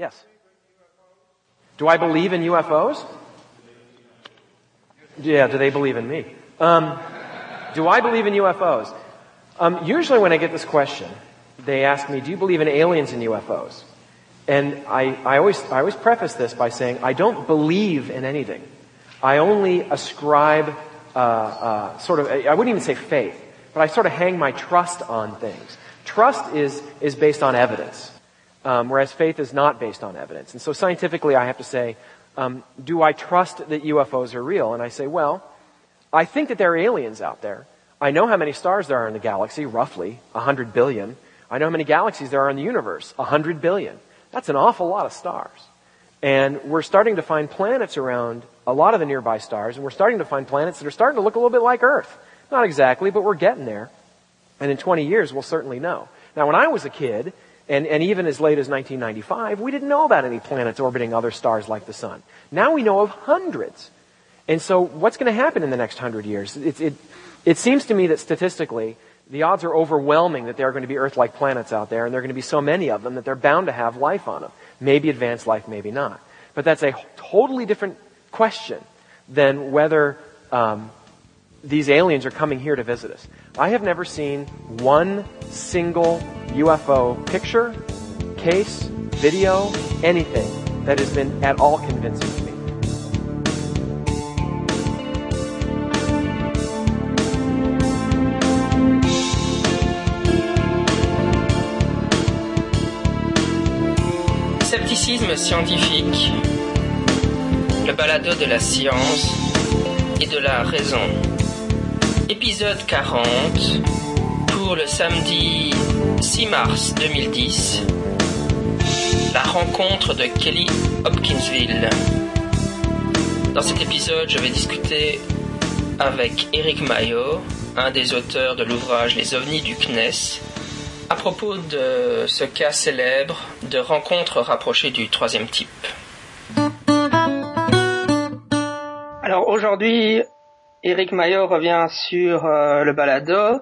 Yes. Do I believe in UFOs? Yeah, do they believe in me? Um, do I believe in UFOs? Um, usually when I get this question, they ask me, do you believe in aliens and UFOs? And I, I, always, I always preface this by saying, I don't believe in anything. I only ascribe uh, uh, sort of, I wouldn't even say faith, but I sort of hang my trust on things. Trust is, is based on evidence, um, whereas faith is not based on evidence. And so scientifically I have to say, um, do I trust that UFOs are real? And I say, well, I think that there are aliens out there. I know how many stars there are in the galaxy, roughly, 100 billion. I know how many galaxies there are in the universe, 100 billion. That's an awful lot of stars. And we're starting to find planets around a lot of the nearby stars, and we're starting to find planets that are starting to look a little bit like Earth. Not exactly, but we're getting there. And in 20 years, we'll certainly know. Now, when I was a kid, and, and even as late as 1995, we didn't know about any planets orbiting other stars like the Sun. Now we know of hundreds. And so what's going to happen in the next hundred years? It, it, it seems to me that statistically, the odds are overwhelming that there are going to be Earth-like planets out there, and there are going to be so many of them that they're bound to have life on them. Maybe advanced life, maybe not. But that's a totally different question than whether um, these aliens are coming here to visit us. I have never seen one single UFO picture, case, video, anything that has been at all convincing to me. Scepticisme scientifique, le balado de la science et de la raison. Épisode 40 pour le samedi 6 mars 2010. La rencontre de Kelly Hopkinsville. Dans cet épisode, je vais discuter avec Eric Maillot, un des auteurs de l'ouvrage Les ovnis du CNES, à propos de ce cas célèbre de rencontre rapprochée du troisième type. Alors aujourd'hui, Eric Maillot revient sur euh, le balado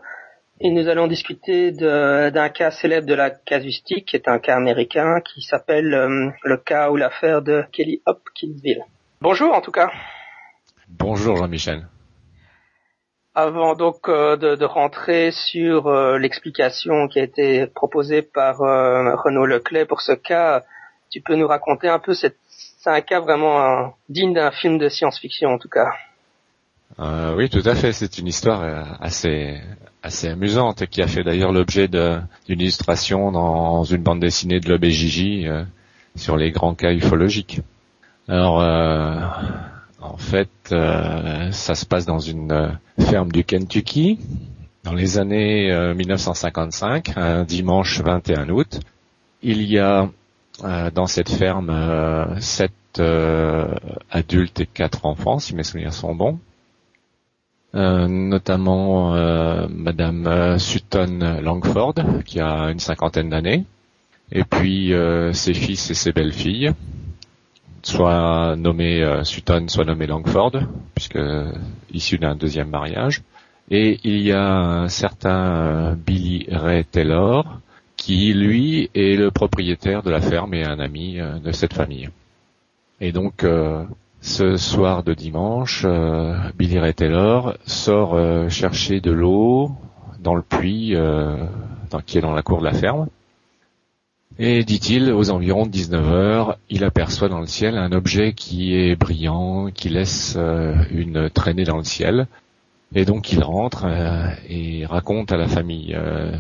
et nous allons discuter d'un cas célèbre de la casuistique, qui est un cas américain qui s'appelle euh, le cas ou l'affaire de Kelly Hopkinsville. Bonjour en tout cas. Bonjour Jean-Michel. Avant donc euh, de, de, rentrer sur l'explication qui a été proposée par Renaud Leclerc pour ce cas, tu peux nous raconter un peu cette c'est un cas vraiment digne d'un film de science-fiction en tout cas. Euh, oui, tout à fait. C'est une histoire assez assez amusante qui a fait d'ailleurs l'objet d'une illustration dans une bande dessinée de l'OBJJ sur les grands cas ufologiques. Alors, en fait, euh, ça se passe dans une euh, ferme du Kentucky dans les années 1955, euh, un dimanche 21 août. Il y a dans cette ferme sept adultes et quatre enfants, si mes souvenirs sont bons. Notamment Madame Sutton Langford, qui a une cinquantaine d'années, et puis ses fils et ses belles-filles, soit nommé euh, Sutton, soit nommé Langford, puisque issu d'un deuxième mariage. Et il y a un certain euh, Billy Ray Taylor, qui lui est le propriétaire de la ferme et un ami euh, de cette famille. Et donc ce soir de dimanche, Billy Ray Taylor sort chercher de l'eau dans le puits qui est dans la cour de la ferme. Et dit-il, aux environs de 19 heures, il aperçoit dans le ciel un objet qui est brillant, qui laisse euh, une traînée dans le ciel. Et donc il rentre euh, et raconte à la famille euh,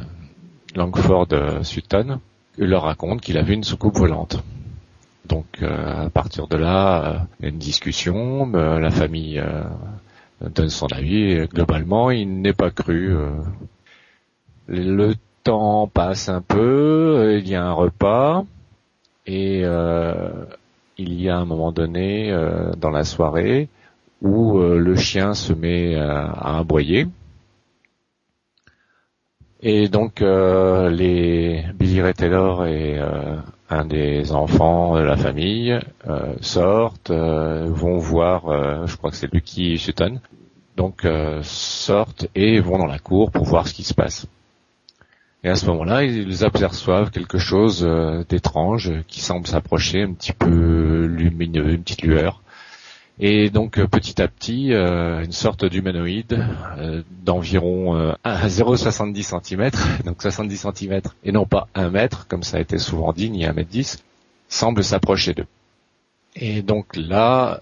Langford Sutton, leur raconte qu'il a vu une soucoupe volante. Donc à partir de là, a une discussion, la famille donne son avis et globalement il n'est pas cru. Le temps passe un peu, il y a un repas et euh, il y a un moment donné euh, dans la soirée où euh, le chien se met à aboyer. Et donc les Billy Ray Taylor et un des enfants de la famille sortent, vont voir, je crois que c'est Lucky Sutton, donc sortent et vont dans la cour pour voir ce qui se passe. Et à ce moment-là, ils aperçoivent quelque chose euh, d'étrange qui semble s'approcher, un petit peu lumineux, une petite lueur. Et donc euh, petit à petit, euh, une sorte d'humanoïde d'environ 0,70 cm, donc 70 cm et non pas 1 mètre, comme ça a été souvent dit, ni 1 mètre 10, semble s'approcher d'eux. Et donc là,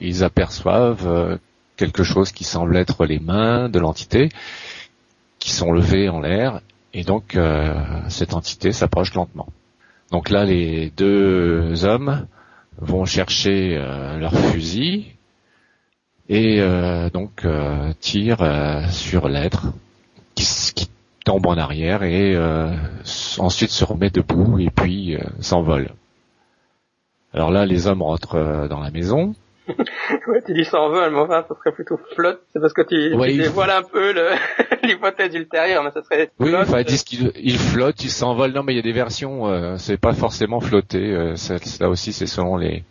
ils aperçoivent quelque chose qui semble être les mains de l'entité, qui sont levées en l'air et donc euh, cette entité s'approche lentement. Donc là, les deux hommes vont chercher euh, leur fusil et euh, donc tirent sur l'être qui, qui, tombe en arrière et ensuite se remet debout et puis s'envole. Alors là, les hommes rentrent dans la maison ouais, tu dis s'envole, mais enfin, ça serait plutôt flotte. C'est parce que tu, tu dévoiles un peu l'hypothèse ultérieure, mais ça serait. Oui, enfin, ils disent qu'il il flotte, il s'envole. Non, mais il y a des versions, euh, c'est pas forcément flotté. Euh, ça, là aussi, c'est selon les,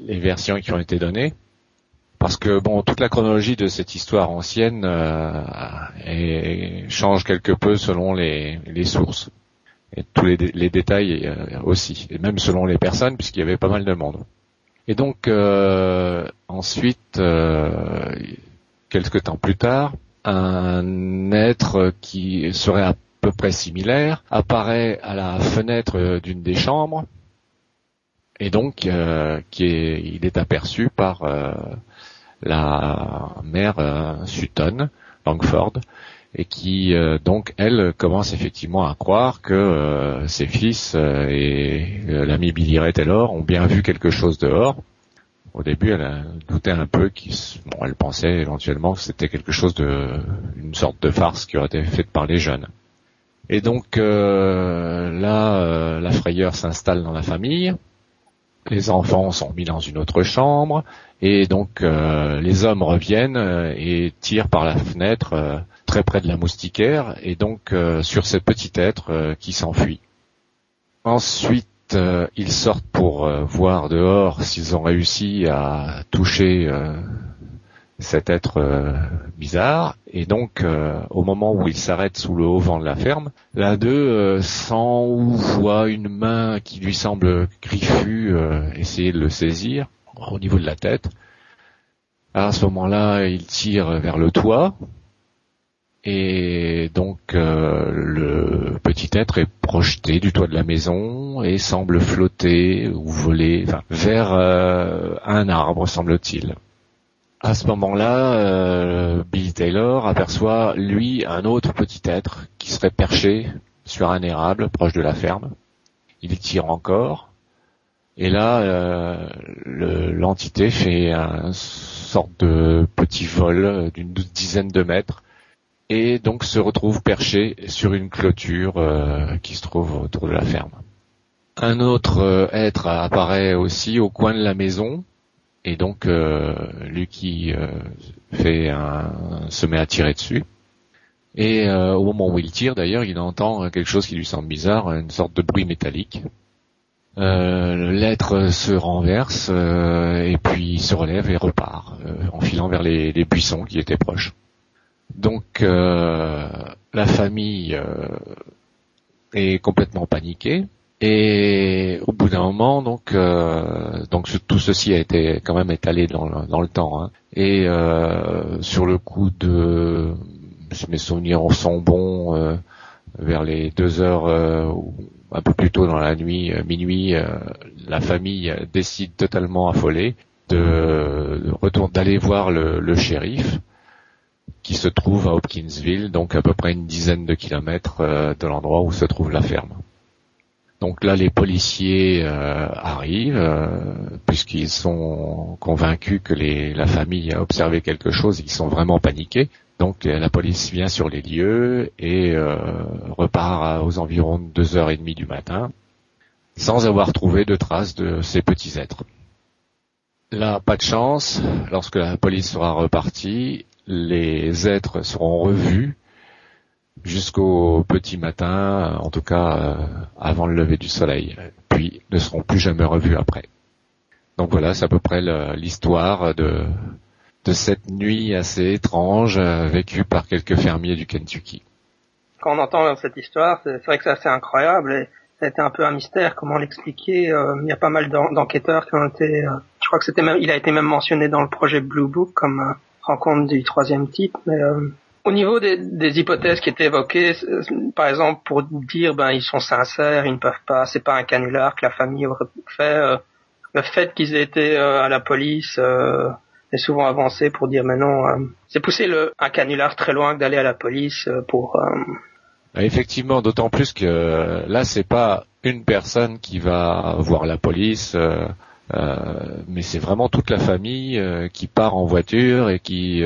les versions qui ont été données. Parce que bon, toute la chronologie de cette histoire ancienne euh, change quelque peu selon les, les sources et tous les, les détails euh, aussi, et même selon les personnes, puisqu'il y avait pas mal de monde. Et donc euh, ensuite, euh, quelques temps plus tard, un être qui serait à peu près similaire apparaît à la fenêtre d'une des chambres et donc euh, qui est, il est aperçu par la mère Sutton Langford et qui euh, donc elle commence effectivement à croire que euh, ses fils euh, et l'ami Billy Ray Taylor ont bien vu quelque chose dehors. Au début, elle douté un peu, bon, elle pensait éventuellement que c'était quelque chose de, une sorte de farce qui aurait été faite par les jeunes. Et donc là, la frayeur s'installe dans la famille. Les enfants sont mis dans une autre chambre et donc les hommes reviennent et tirent par la fenêtre très près de la moustiquaire et donc euh, sur ce petit être euh, qui s'enfuit. Ensuite, euh, ils sortent pour voir dehors s'ils ont réussi à toucher cet être bizarre. Et donc, au moment où ils s'arrêtent sous le haut vent de la ferme, l'un d'eux sent ou voit une main qui lui semble griffue essayer de le saisir au niveau de la tête. À ce moment-là, il tire vers le toit et donc euh, le petit être est projeté du toit de la maison et semble flotter ou voler vers euh, un arbre, semble-t-il. À ce moment-là, euh, Bill Taylor aperçoit lui un autre petit être qui serait perché sur un érable proche de la ferme. Il tire encore. Et là, l'entité fait une sorte de petit vol d'une dizaine de mètres et donc se retrouve perché sur une clôture euh, qui se trouve autour de la ferme. Un autre euh, être apparaît aussi au coin de la maison et donc euh, lui qui fait un, se met à tirer dessus. Et au moment où il tire, d'ailleurs, il entend quelque chose qui lui semble bizarre, une sorte de bruit métallique. L'être se renverse et puis se relève et repart, en filant vers les buissons qui étaient proches. Donc euh, la famille euh, est complètement paniquée et au bout d'un moment donc euh, donc tout ceci a été quand même étalé dans le, temps hein. et sur le coup de mes souvenirs sont bons vers les deux heures ou un peu plus tôt dans la nuit minuit la famille décide totalement affolée de, de d'aller voir le shérif qui se trouve à Hopkinsville, donc à peu près une dizaine de kilomètres euh, de l'endroit où se trouve la ferme. Donc là, les policiers euh, arrivent, euh, puisqu'ils sont convaincus que la famille a observé quelque chose, ils sont vraiment paniqués. Donc la police vient sur les lieux et repart aux environs de deux heures et demie du matin, sans avoir trouvé de traces de ces petits êtres. Là, pas de chance, lorsque la police sera repartie, les êtres seront revus jusqu'au petit matin, en tout cas euh, avant le lever du soleil, puis ne seront plus jamais revus après. Donc voilà, c'est à peu près l'histoire de, de cette nuit assez étrange euh, vécue par quelques fermiers du Kentucky. quand on entend cette histoire, c'est vrai que c'est assez incroyable et ça a été un peu un mystère. Comment l'expliquer euh, Il y a pas mal d'enquêteurs qui ont été. Euh, je crois que c'était même, il a été même mentionné dans le projet Blue Book comme euh, rencontre du troisième type. Mais au niveau des, des, hypothèses qui étaient évoquées, par exemple pour dire ben ils sont sincères, ils ne peuvent pas, c'est pas un canular que la famille aurait fait. le fait qu'ils aient été à la police est souvent avancé pour dire mais non, c'est pousser le, un canular très loin que d'aller à la police pour bah, effectivement, d'autant plus que là, c'est pas une personne qui va voir la police, euh, euh, mais c'est vraiment toute la famille euh, qui part en voiture et qui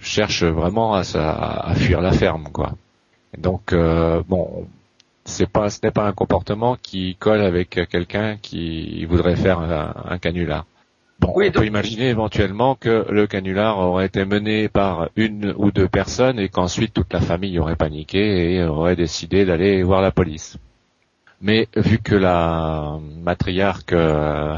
cherche vraiment à, à, fuir la ferme, quoi. Donc bon, c'est pas, ce n'est pas un comportement qui colle avec quelqu'un qui voudrait faire un, un canular. Bon, on peut imaginer éventuellement que le canular aurait été mené par une ou deux personnes et qu'ensuite toute la famille aurait paniqué et aurait décidé d'aller voir la police. Mais vu que la matriarque, euh,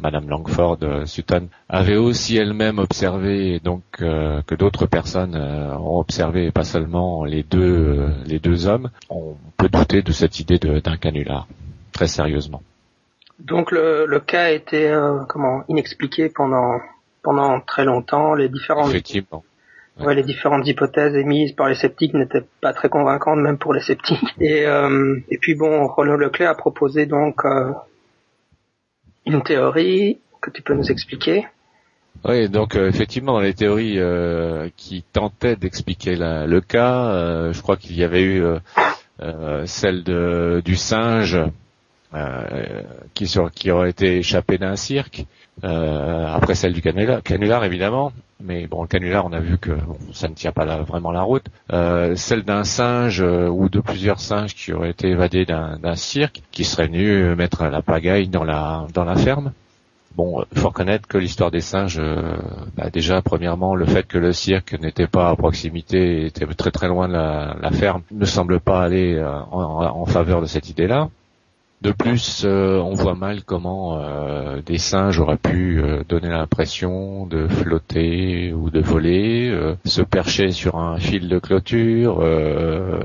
Madame Langford euh, Sutton, avait aussi elle-même observé, donc euh, que d'autres personnes ont observé, pas seulement les deux les deux hommes, on peut douter de cette idée d'un canular, très sérieusement. Donc le, le cas a été euh, comment inexpliqué pendant pendant très longtemps. Les différentes Effectivement. Ouais. les différentes hypothèses émises par les sceptiques n'étaient pas très convaincantes même pour les sceptiques. Et euh, et puis bon, Renaud Leclerc a proposé donc euh, une théorie que tu peux nous expliquer. Oui, donc euh, effectivement dans les théories qui tentaient d'expliquer le cas, je crois qu'il y avait eu celle de, du singe euh, qui, sur, qui aurait été échappé d'un cirque. Euh, après celle du canular, évidemment, mais bon le canular on a vu que ça ne tient pas vraiment la route. Euh, celle d'un singe ou de plusieurs singes qui auraient été évadés d'un cirque, qui seraient venus mettre la pagaille dans la dans la ferme. Bon, il faut reconnaître que l'histoire des singes, bah déjà premièrement le fait que le cirque n'était pas à proximité, était très très loin de la, ferme, ne semble pas aller en, en faveur de cette idée-là. De plus, euh, on voit mal comment euh, des singes auraient pu euh, donner l'impression de flotter ou de voler, se percher sur un fil de clôture,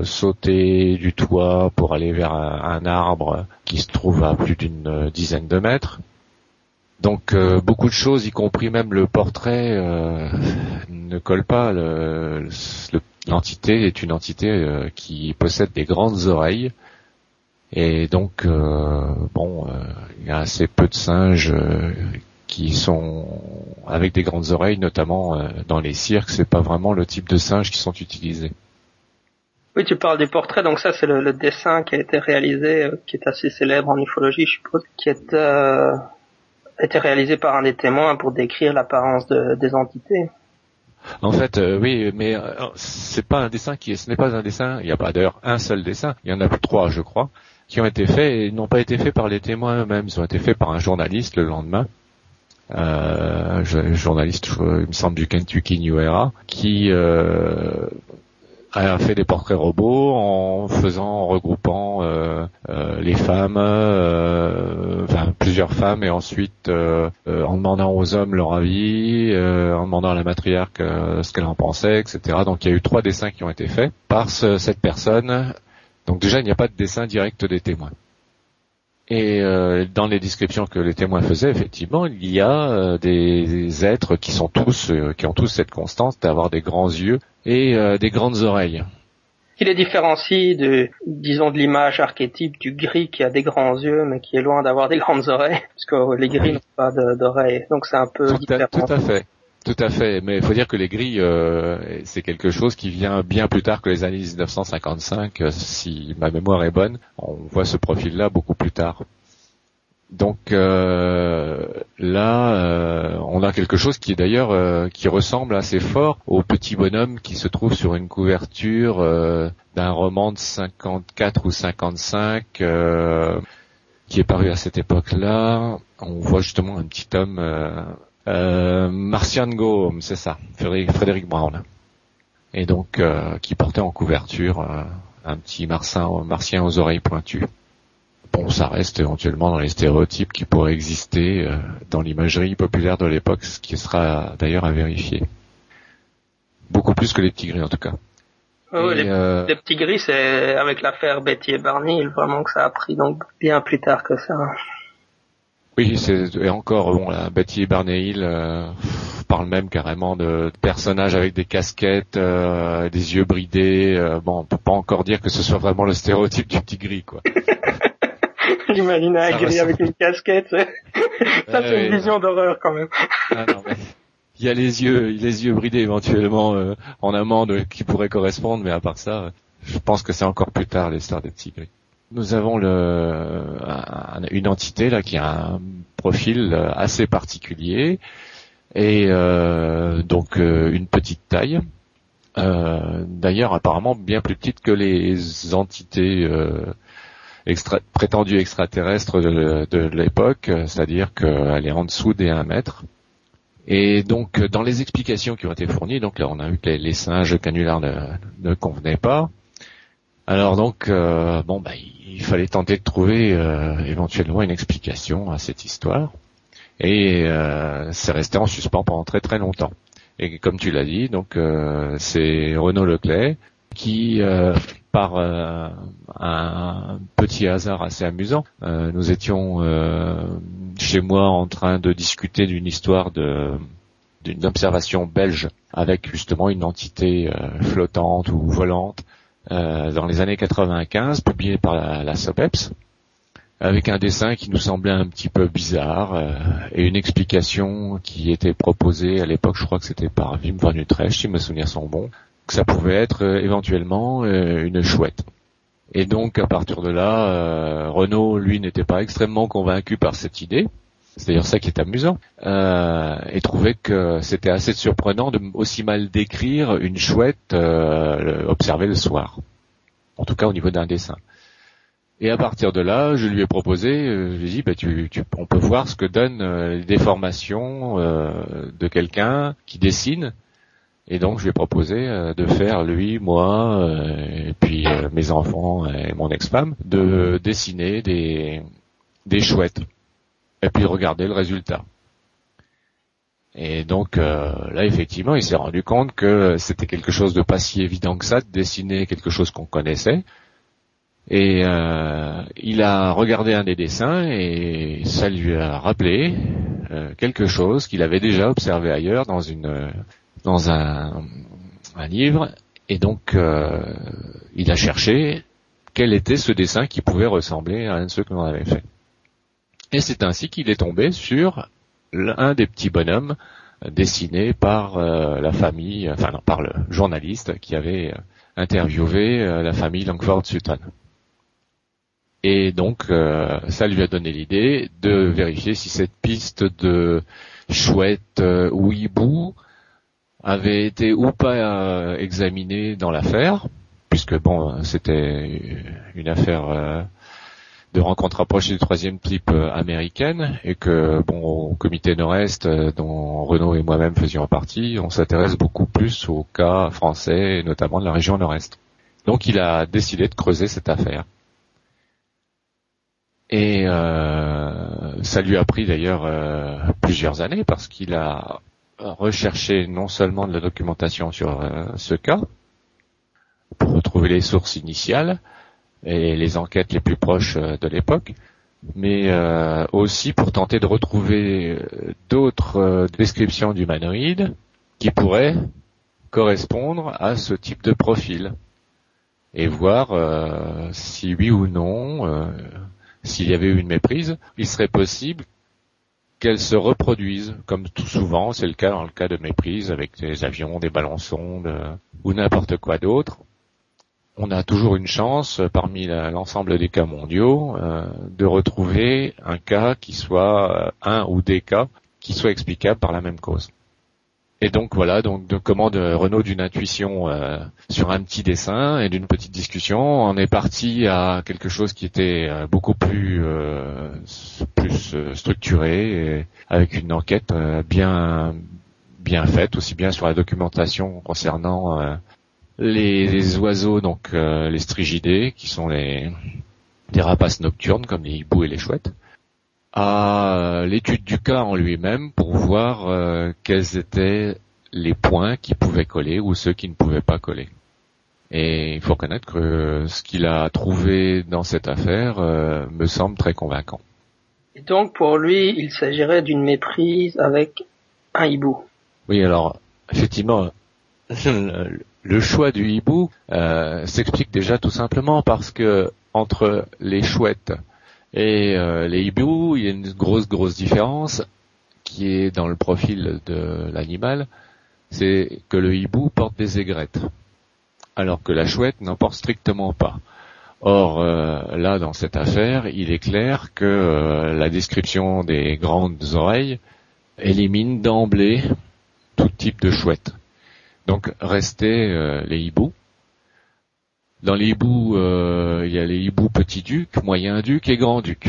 sauter du toit pour aller vers un, arbre qui se trouve à plus d'une dizaine de mètres. Donc beaucoup de choses, y compris même le portrait, ne collent pas. L'entité est une entité qui possède des grandes oreilles et donc, euh, bon, euh, il y a assez peu de singes euh, qui sont avec des grandes oreilles, notamment dans les cirques. C'est pas vraiment le type de singes qui sont utilisés. Oui, tu parles des portraits, donc ça c'est le, dessin qui a été réalisé, qui est assez célèbre en ufologie, je suppose, qui est, euh, été réalisé par un des témoins pour décrire l'apparence de, des entités. En fait, oui, mais c'est pas un dessin qui est, ce n'est pas un dessin. Il n'y a pas d'ailleurs un seul dessin. Il y en a trois, je crois qui ont été faits et n'ont pas été faits par les témoins eux-mêmes. Ils ont été faits par un journaliste le lendemain. Euh, journaliste, il me semble, du Kentucky New Era, qui euh, a fait des portraits robots en faisant, en regroupant euh, euh les femmes, enfin plusieurs femmes, et ensuite en demandant aux hommes leur avis, en demandant à la matriarque ce qu'elle en pensait, etc. Donc il y a eu trois dessins qui ont été faits par cette personne donc déjà, il n'y a pas de dessin direct des témoins. Et euh, dans les descriptions que les témoins faisaient, effectivement, il y a euh, des, êtres qui sont tous, euh, qui ont tous cette constance d'avoir des grands yeux et des grandes oreilles. Qui les différencie de, disons, de l'image archétype du gris qui a des grands yeux mais qui est loin d'avoir des grandes oreilles, parce que les gris n'ont pas d'oreilles, donc c'est un peu différent. tout à fait. Tout à fait, mais il faut dire que les grilles, euh, c'est quelque chose qui vient bien plus tard que les années 1955. Euh, si ma mémoire est bonne, on voit ce profil-là beaucoup plus tard. Donc euh, là, on a quelque chose qui est d'ailleurs qui ressemble assez fort au petit bonhomme qui se trouve sur une couverture d'un roman de 54 ou 55 qui est paru à cette époque-là. On voit justement un petit homme euh, Martian Go, c'est ça, Frédéric Brown. Et donc euh, qui portait en couverture euh, un petit martien, martien aux oreilles pointues. Bon, ça reste éventuellement dans les stéréotypes qui pourraient exister euh, dans l'imagerie populaire de l'époque, ce qui sera d'ailleurs à vérifier. Beaucoup plus que les petits gris en tout cas. Oh, les, euh, les petits gris, c'est avec l'affaire Betty et Barney, vraiment que ça a pris donc bien plus tard que ça. Oui, c'est et encore bon là, Betty et Barney Hill euh, pff, parlent même carrément de personnages avec des casquettes, euh, des yeux bridés. euh, bon, on peut pas encore dire que ce soit vraiment le stéréotype du petit gris, quoi. J'imagine un gris avec une casquette. ça, c'est une vision d'horreur quand même. Ah, non, mais Il y a les yeux, les yeux bridés éventuellement euh, en amande qui pourraient correspondre, mais à part ça, je pense que c'est encore plus tard l'histoire des petits gris. Nous avons le, un- une entité là qui a un profil euh, assez particulier et euh, donc euh, une petite taille. Euh, D'ailleurs, apparemment bien plus petite que les entités euh, prétendues extraterrestres de, l'époque, c'est-à-dire qu'elle est en dessous des 1 mètre. Et donc, dans les explications qui ont été fournies, donc là, on a vu que les, singes canulars ne convenaient pas. Alors donc, euh, bon, bah, il fallait tenter de trouver euh, éventuellement une explication à cette histoire. Et euh, c'est resté en suspens pendant très très longtemps. Et comme tu l'as dit, donc c'est Renaud Leclerc qui, par un petit hasard assez amusant, nous étions chez moi en train de discuter d'une histoire d'une observation belge avec justement une entité flottante ou volante dans les années 95, publiée par la, la SOPEPS, avec un dessin qui nous semblait un petit peu bizarre euh, et une explication qui était proposée à l'époque, je crois que c'était par Wim van Utrecht, si mes souvenirs sont bons, que ça pouvait être euh, éventuellement euh, une chouette. Et donc à partir de là, euh, Renault, lui, n'était pas extrêmement convaincu par cette idée. C'est d'ailleurs ça qui est amusant. Euh, et trouvait que c'était assez surprenant de aussi mal décrire une chouette euh, observée le soir. En tout cas au niveau d'un dessin. Et à partir de là, je lui ai proposé, euh, je lui ai dit, bah, tu, tu- on peut voir ce que donnent euh, les déformations euh, de quelqu'un qui dessine. Et donc je lui ai proposé euh, de faire lui, moi, euh, et puis euh, mes enfants et mon ex-femme, de dessiner des, des chouettes. Et puis regarder le résultat. Et donc euh, là, effectivement, il s'est rendu compte que c'était quelque chose de pas si évident que ça de dessiner quelque chose qu'on connaissait. Et euh, il a regardé un des dessins et ça lui a rappelé euh, quelque chose qu'il avait déjà observé ailleurs dans une dans un, un livre. Et donc euh, il a cherché quel était ce dessin qui pouvait ressembler à un de ceux que l'on avait fait. Et c'est ainsi qu'il est tombé sur l'un des petits bonhommes dessinés par euh, la famille, enfin non, par le journaliste qui avait euh, interviewé euh, la famille Langford Sutton. Et donc, ça lui a donné l'idée de vérifier si cette piste de chouette ou hibou avait été ou pas examinée dans l'affaire, puisque bon, c'était une affaire de rencontre rapprochée du troisième type euh, américaine, et que bon, au comité Nord-Est, euh, dont Renaud et moi-même faisions partie, on s'intéresse beaucoup plus aux cas français, et notamment de la région Nord-Est. Donc, il a décidé de creuser cette affaire. Et euh, ça lui a pris d'ailleurs plusieurs années parce qu'il a recherché non seulement de la documentation sur ce cas pour retrouver les sources initiales et les enquêtes les plus proches euh, de l'époque, mais euh, aussi pour tenter de retrouver euh, d'autres descriptions d'humanoïdes qui pourraient correspondre à ce type de profil et voir si oui ou non s'il y avait eu une méprise, il serait possible qu'elle se reproduise, comme tout souvent, c'est le cas dans le cas de méprise avec des avions, des ballons sondes ou n'importe quoi d'autre. On a toujours une chance, euh, parmi l'ensemble des cas mondiaux, euh, de retrouver un cas qui soit euh, un ou des cas qui soient explicables par la même cause. Et donc voilà, donc de commande Renault d'une intuition sur un petit dessin et d'une petite discussion, on est parti à quelque chose qui était beaucoup plus euh, plus structuré, et avec une enquête bien bien faite, aussi bien sur la documentation concernant les, les oiseaux, donc euh, les strigidés, qui sont les des rapaces nocturnes comme les hiboux et les chouettes, à l'étude du cas en lui-même pour voir euh, quels étaient les points qui pouvaient coller ou ceux qui ne pouvaient pas coller. Et il faut reconnaître que ce qu'il a trouvé dans cette affaire euh, me semble très convaincant. Et donc pour lui, il s'agirait d'une méprise avec un hibou. Oui, alors effectivement, le choix du hibou euh, s'explique déjà tout simplement parce que entre les chouettes et euh, les hiboux, il y a une grosse grosse différence qui est dans le profil de l'animal, c'est que le hibou porte des aigrettes, alors que la chouette n'en porte strictement pas. Or, euh, là, dans cette affaire, il est clair que la description des grandes oreilles élimine d'emblée tout type de chouette. Donc, restaient euh, les hiboux. Dans les hiboux, il y a les hiboux petit-duc, moyen-duc et grand-duc.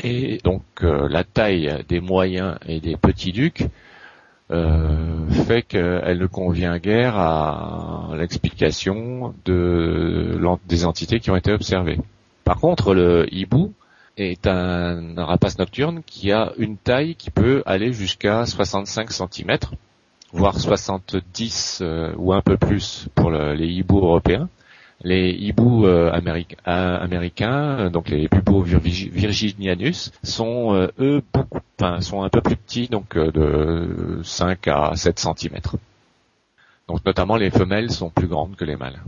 Et donc, la taille des moyens et des petits-ducs euh, fait qu'elle ne convient guère à l'explication de, des entités qui ont été observées. Par contre, le hibou est un, rapace nocturne qui a une taille qui peut aller jusqu'à 65 cm, voire 70 euh, ou un peu plus pour les hiboux européens. Les hiboux euh, américains, euh, donc les Bubo virginianus, sont euh, eux beaucoup, sont un peu plus petits, donc de 5 à 7 cm. Donc notamment les femelles sont plus grandes que les mâles.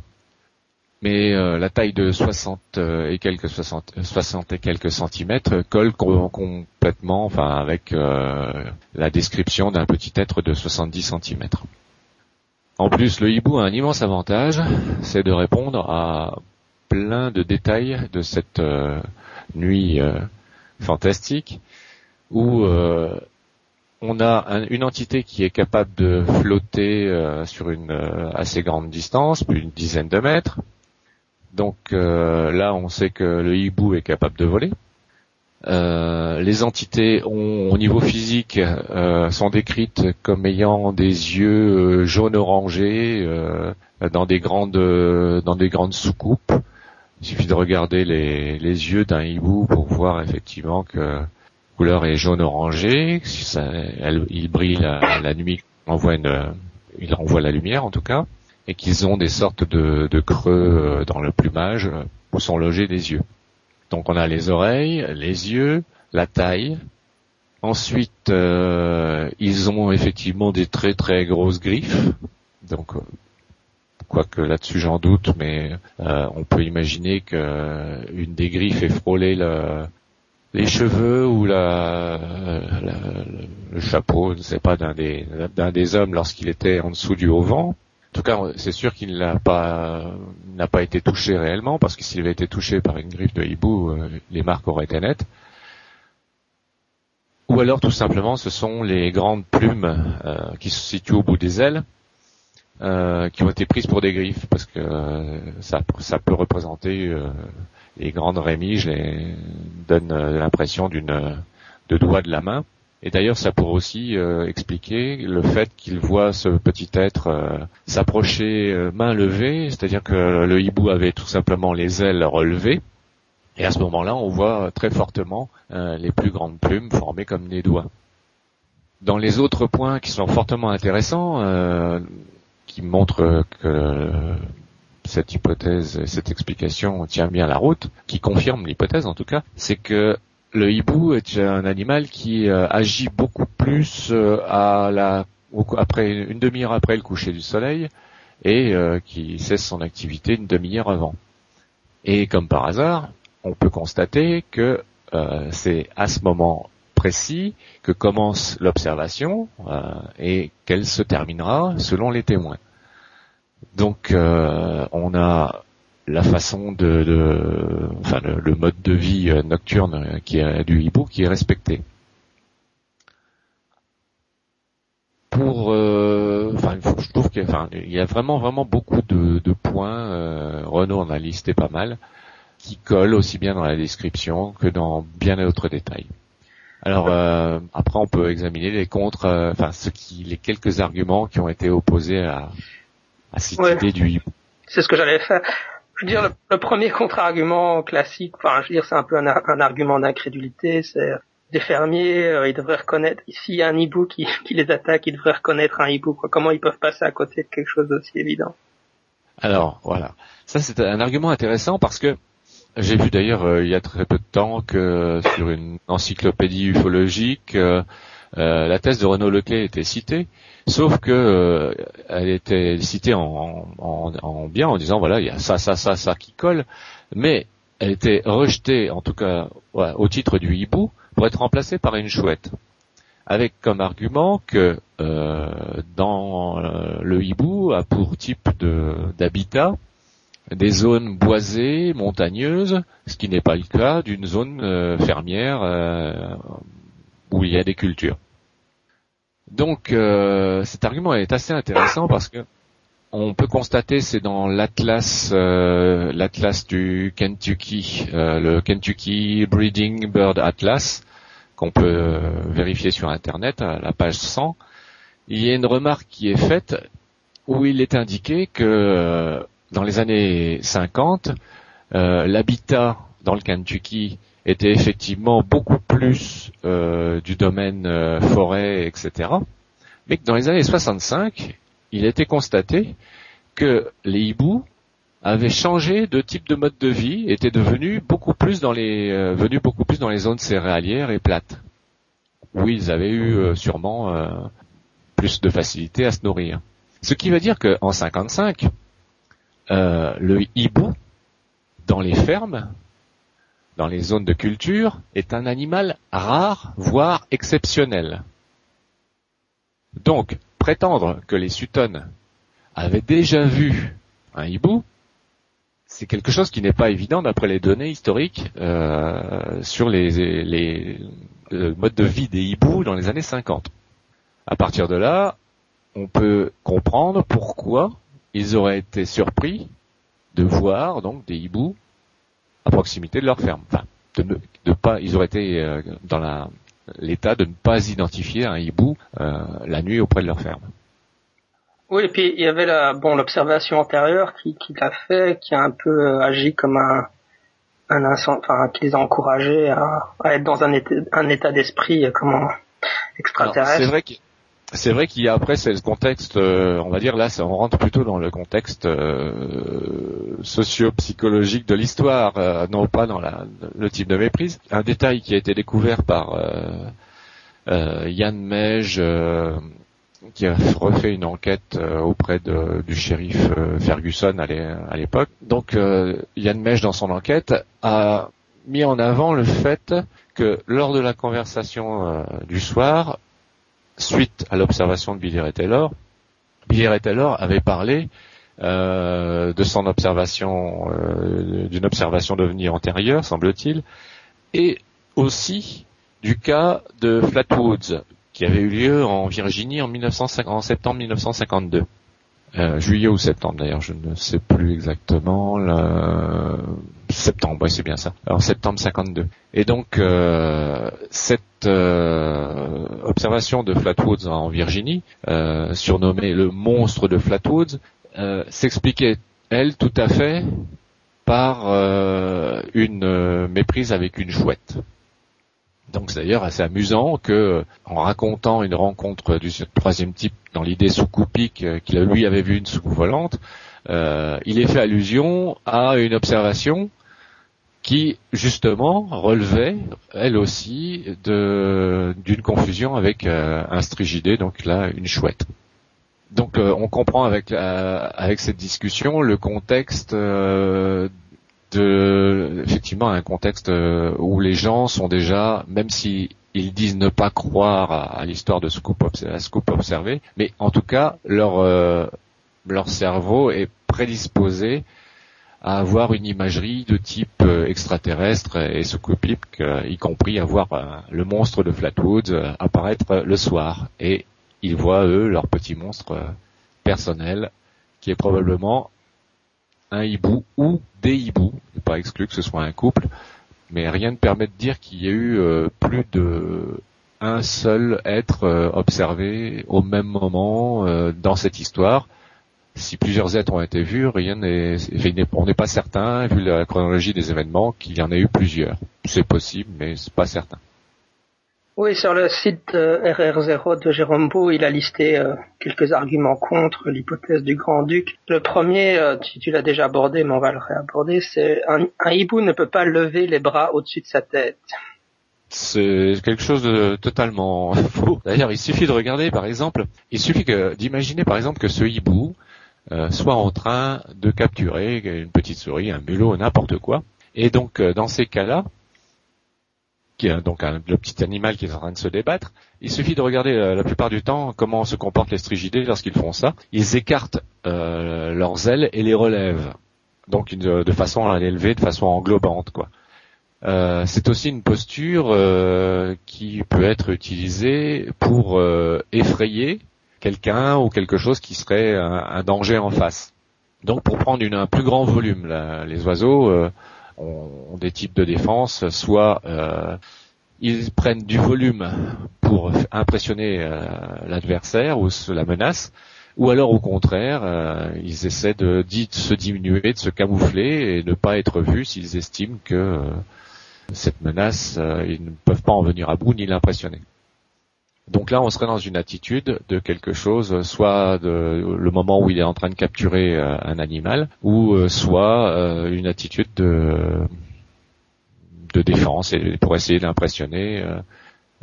Mais la taille de 60 et quelques 60, 60 et quelques centimètres colle complètement, enfin avec la description d'un petit être de 70 centimètres. En plus, le hibou a un immense avantage, c'est de répondre à plein de détails de cette euh, nuit euh, fantastique où euh, on a une entité qui est capable de flotter sur une assez grande distance, plus d'une dizaine de mètres. Donc là, on sait que le hibou est capable de voler. Euh, les entités ont, au niveau physique euh, sont décrites comme ayant des yeux euh, jaune orangés dans des grandes dans des grandes soucoupes. Il suffit de regarder les, yeux d'un hibou pour voir effectivement que la couleur est jaune orangé. il brille la, nuit, il renvoie la lumière en tout cas, et qu'ils ont des sortes de, creux dans le plumage où sont logés les yeux. Donc on a les oreilles, les yeux, la taille. Ensuite, euh, ils ont effectivement des très très grosses griffes. Donc, euh, quoique là-dessus j'en doute, mais euh, on peut imaginer que une des griffes ait frôlé les cheveux ou le chapeau, je ne sais pas, d'un des, d'un des hommes lorsqu'il était en dessous du haut vent. En tout cas, c'est sûr qu'il n'a pas été touché réellement, parce que s'il avait été touché par une griffe de hibou, euh, les marques auraient été nettes. Ou alors, tout simplement, ce sont les grandes plumes euh, qui se situent au bout des ailes, euh, qui ont été prises pour des griffes, parce que ça, peut représenter les grandes rémiges, les donne l'impression d'une de doigts de la main. Et d'ailleurs, ça pourrait aussi euh, expliquer le fait qu'il voit ce petit être euh, s'approcher euh, main levée, c'est-à-dire que le hibou avait tout simplement les ailes relevées. Et à ce moment-là, on voit très fortement les plus grandes plumes formées comme des doigts. Dans les autres points qui sont fortement intéressants, qui montrent que cette hypothèse, cette explication tient bien la route, qui confirme l'hypothèse en tout cas, c'est que le hibou est un animal qui euh, agit beaucoup plus euh, une demi-heure après le coucher du soleil et euh, qui cesse son activité une demi-heure avant. Et comme par hasard, on peut constater que c'est à ce moment précis que commence l'observation et qu'elle se terminera selon les témoins. Donc on a la façon de, enfin le, mode de vie euh, nocturne euh, qui est du hibou qui est respecté. Pour, euh, enfin, je trouve qu'il y a vraiment vraiment beaucoup de, points. Renaud en a listé pas mal qui collent aussi bien dans la description que dans bien d'autres détails. Alors après, on peut examiner les contre, enfin ce qui, les quelques arguments qui ont été opposés à, à cette idée du hibou. C'est ce que j'allais faire je veux dire, le, premier contre-argument classique, enfin, je veux dire, c'est un peu un, argument d'incrédulité, c'est des fermiers, euh, ils devraient reconnaître, s'il y a un hibou qui, qui les attaque, ils devraient reconnaître un hibou, quoi. Comment ils peuvent passer à côté de quelque chose d'aussi évident? Alors voilà, ça c'est un argument intéressant parce que j'ai vu d'ailleurs euh, il y a très peu de temps que sur une encyclopédie ufologique, euh, euh, la thèse de Renaud Leclé était citée, sauf que elle était citée en, en, bien en disant voilà il y a ça ça ça ça qui colle, mais elle était rejetée en tout cas au titre du hibou pour être remplacée par une chouette. Avec comme argument que dans le hibou a pour type d'habitat des zones boisées, montagneuses, ce qui n'est pas le cas d'une zone euh, fermière euh, où il y a des cultures. Donc euh, cet argument est assez intéressant parce que on peut constater, c'est dans l'atlas, l'atlas du Kentucky, le Kentucky Breeding Bird Atlas, qu'on peut vérifier sur Internet à la page 100. Il y a une remarque qui est faite où il est indiqué que dans les années 50, euh, l'habitat dans le Kentucky était effectivement beaucoup plus euh, du domaine euh, forêt, etc. Mais que dans les années 65, il a été constaté que les hiboux avaient changé de type de mode de vie, étaient devenus beaucoup plus dans les venus beaucoup plus dans les zones céréalières et plates, où ils avaient eu sûrement plus de facilité à se nourrir. Ce qui veut dire qu'en 55, euh, le hibou, dans les fermes, dans les zones de culture, est un animal rare, voire exceptionnel. Donc, prétendre que les Sutton avaient déjà vu un hibou, c'est quelque chose qui n'est pas évident d'après les données historiques euh, sur les, les, le mode de vie des hiboux dans les années 50. À partir de là, on peut comprendre pourquoi ils auraient été surpris de voir donc des hiboux à proximité de leur ferme. Enfin, de, pas, ils auraient été euh, dans l'état de ne pas identifier un hibou euh, la nuit auprès de leur ferme. Oui, et puis il y avait la bon l'observation antérieure qui, qui l'a fait, qui a un peu euh, agi comme un un enfin qui les a encouragés à, être dans un état, un état d'esprit comment extraterrestre. C'est vrai que c'est vrai qu'il y a après c'est le contexte, euh, on va dire là, on rentre plutôt dans le contexte euh, socio-psychologique de l'histoire, euh, non pas dans la, le type de méprise. Un détail qui a été découvert par Yann Mej, qui a refait une enquête auprès de, du shérif Ferguson à l'époque. Donc Yann Mej, dans son enquête, a mis en avant le fait que lors de la conversation du soir, suite à l'observation de Billy Ray Taylor, Billy Ray Taylor avait parlé euh, de son observation, euh, d'une observation d'OVNI antérieure, semble-t-il, et aussi du cas de Flatwoods, qui avait eu lieu en Virginie en, 1950, en septembre 1952. Euh, juillet ou septembre d'ailleurs, je ne sais plus exactement. Septembre, oui c'est bien ça. Alors septembre 52. Et donc euh, cette euh, observation de Flatwoods en Virginie, euh, surnommée le monstre de Flatwoods, s'expliquait elle tout à fait par une méprise avec une chouette. Donc c'est d'ailleurs assez amusant que, en racontant une rencontre du troisième type dans l'idée soucoupique euh, qu'il lui avait vu une soucoupe volante, il ait fait allusion à une observation qui justement relevait elle aussi d'une confusion avec euh, un strigidé, donc là une chouette. Donc on comprend avec cette discussion le contexte de effectivement un contexte euh, où les gens sont déjà, même si disent ne pas croire à, l'histoire de scoop, à scoop observé, mais en tout cas leur euh, leur cerveau est prédisposé à avoir une imagerie de type euh, extraterrestre et scoopique, y compris à voir le monstre de Flatwoods apparaître le soir. Et ils voient eux leur petit monstre personnel qui est probablement un hibou ou des hiboux. N'est pas exclu que ce soit un couple, mais rien ne permet de dire qu'il y ait eu euh, plus de un seul être euh, observé au même moment euh, dans cette histoire. Si plusieurs êtres ont été vus, rien n'est, on n'est pas certain, vu la chronologie des événements, qu'il y en ait eu plusieurs. C'est possible, mais c'est pas certain. Oui, sur le site RR0 de Jérôme Beau, il a listé euh, quelques arguments contre l'hypothèse du grand-duc. Le premier, euh, tu, l'as déjà abordé, mais on va le réaborder, c'est un, hibou ne peut pas lever les bras au-dessus de sa tête. C'est quelque chose de totalement faux. D'ailleurs, il suffit de regarder, par exemple, il suffit d'imaginer, par exemple, que ce hibou euh, soit en train de capturer une petite souris, un mulot, n'importe quoi. Et donc, dans ces cas-là, donc le petit animal qui est en train de se débattre. Il suffit de regarder euh, la, plupart du temps comment se comportent les strigidés lorsqu'ils font ça. Ils écartent euh, leurs ailes et les relèvent, donc de, façon à l'élever de façon englobante. Euh, c'est aussi une posture qui peut être utilisée pour effrayer quelqu'un ou quelque chose qui serait un, danger en face. Donc pour prendre un plus grand volume, les oiseaux ont, des types de défense, soit euh, ils prennent du volume pour impressionner euh, l'adversaire ou la menace, ou alors au contraire, euh, ils essaient de, se diminuer, de se camoufler et ne pas être vus s'ils estiment que cette menace, ils ne peuvent pas en venir à bout ni l'impressionner. Donc là, on serait dans une attitude de quelque chose, soit de, le moment où il est en train de capturer euh, un animal, ou euh, soit euh, une attitude de, défense et pour essayer d'impressionner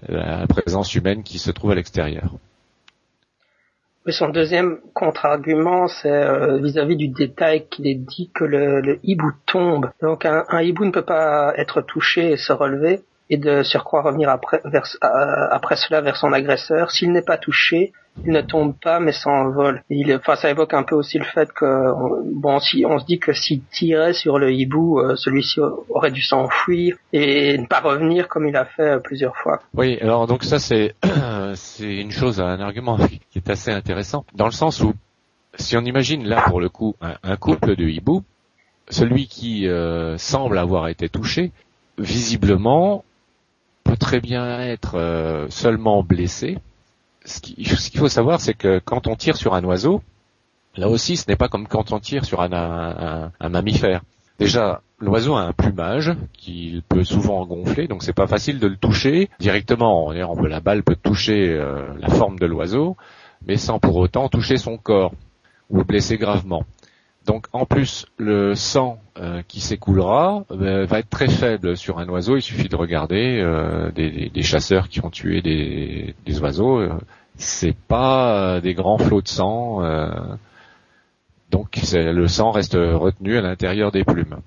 la présence humaine qui se trouve à l'extérieur. Mais son deuxième contre-argument, c'est vis-à-vis du détail qu'il est dit que le, hibou tombe. Donc un, hibou ne peut pas être touché et se relever, et de surcroît revenir après, euh, après cela vers son agresseur. S'il n'est pas touché, il ne tombe pas mais s'envole. Il, enfin, ça évoque un peu aussi le fait que, bon, si on se dit que s'il tirait sur le hibou, euh, celui-ci aurait dû s'enfuir et ne pas revenir comme il a fait plusieurs fois. Oui, alors donc ça c'est c'est une chose, un argument qui est assez intéressant dans le sens où si on imagine là pour le coup un, couple de hibou, celui qui euh, semble avoir été touché, visiblement très bien être euh, seulement blessé. Ce qu'il faut savoir, c'est que quand on tire sur un oiseau, là aussi, ce n'est pas comme quand on tire sur un, mammifère. Déjà, l'oiseau a un plumage qui peut souvent gonfler, donc c'est pas facile de le toucher directement. la balle peut toucher euh, la forme de l'oiseau, mais sans pour autant toucher son corps ou le blesser gravement. Donc en plus, le sang euh, qui s'écoulera euh, va être très faible sur un oiseau. Il suffit de regarder euh, des, chasseurs qui ont tué des, oiseaux. c'est pas des grands flots de sang. donc le sang reste retenu à l'intérieur des plumes.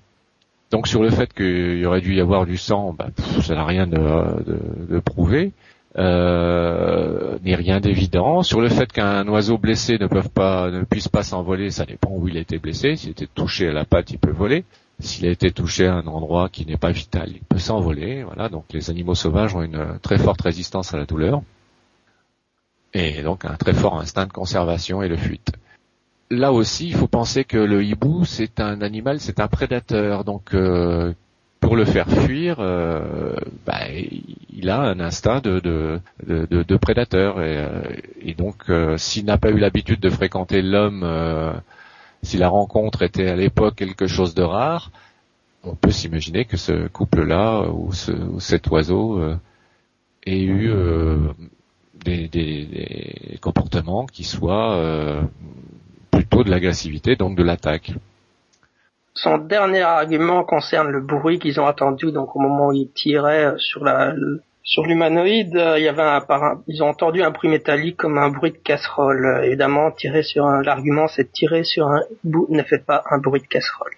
Donc sur le fait qu'il y aurait dû y avoir du sang, bah, ça n'a rien de, de, de prouvé euh, n'est rien d'évident. Sur le fait qu'un oiseau blessé ne, peuvent pas, ne puisse pas s'envoler, ça dépend où il a été blessé. S'il a été touché à la patte, il peut voler. S'il a été touché à un endroit qui n'est pas vital, il peut s'envoler. Voilà. Donc les animaux sauvages ont une très forte résistance à la douleur et donc un très fort instinct de conservation et de fuite. Là aussi, il faut penser que le hibou, c'est un animal, c'est un prédateur, donc euh, pour le faire fuir, euh, bah, il a un instinct de, prédateur et, euh, donc euh, s'il n'a pas eu l'habitude de fréquenter l'homme, si la rencontre était à l'époque quelque chose de rare, on peut s'imaginer que ce couple-là ou, ce, ou cet oiseau ait eu des, comportements qui soient plutôt de l'agressivité, donc de l'attaque. Son dernier argument concerne le bruit qu'ils ont entendu donc au moment où ils tiraient sur la l'humanoïde, il y avait un, ils ont entendu un bruit métallique comme un bruit de casserole. Évidemment, tirer sur l'argument, c'est tirer sur un bout ne fait pas un bruit de casserole.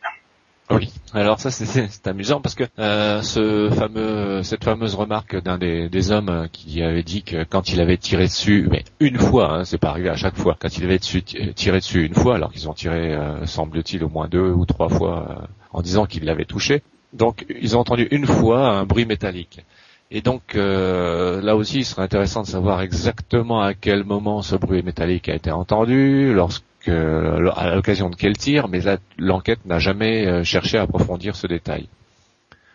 Alors ça c'est amusant parce que euh, ce fameux cette fameuse remarque d'un des, hommes qui avait dit que quand il avait tiré dessus, mais une fois, hein, c'est pas arrivé à chaque fois, quand il avait tiré dessus une fois, alors qu'ils ont tiré euh, semble-t-il au moins deux ou trois fois euh, en disant qu'il l'avait touché. Donc ils ont entendu une fois un bruit métallique. Et donc là aussi, il serait intéressant de savoir exactement à quel moment ce bruit métallique a été entendu, lorsque à l'occasion de quel tir, mais l'enquête n'a jamais euh, cherché à approfondir ce détail.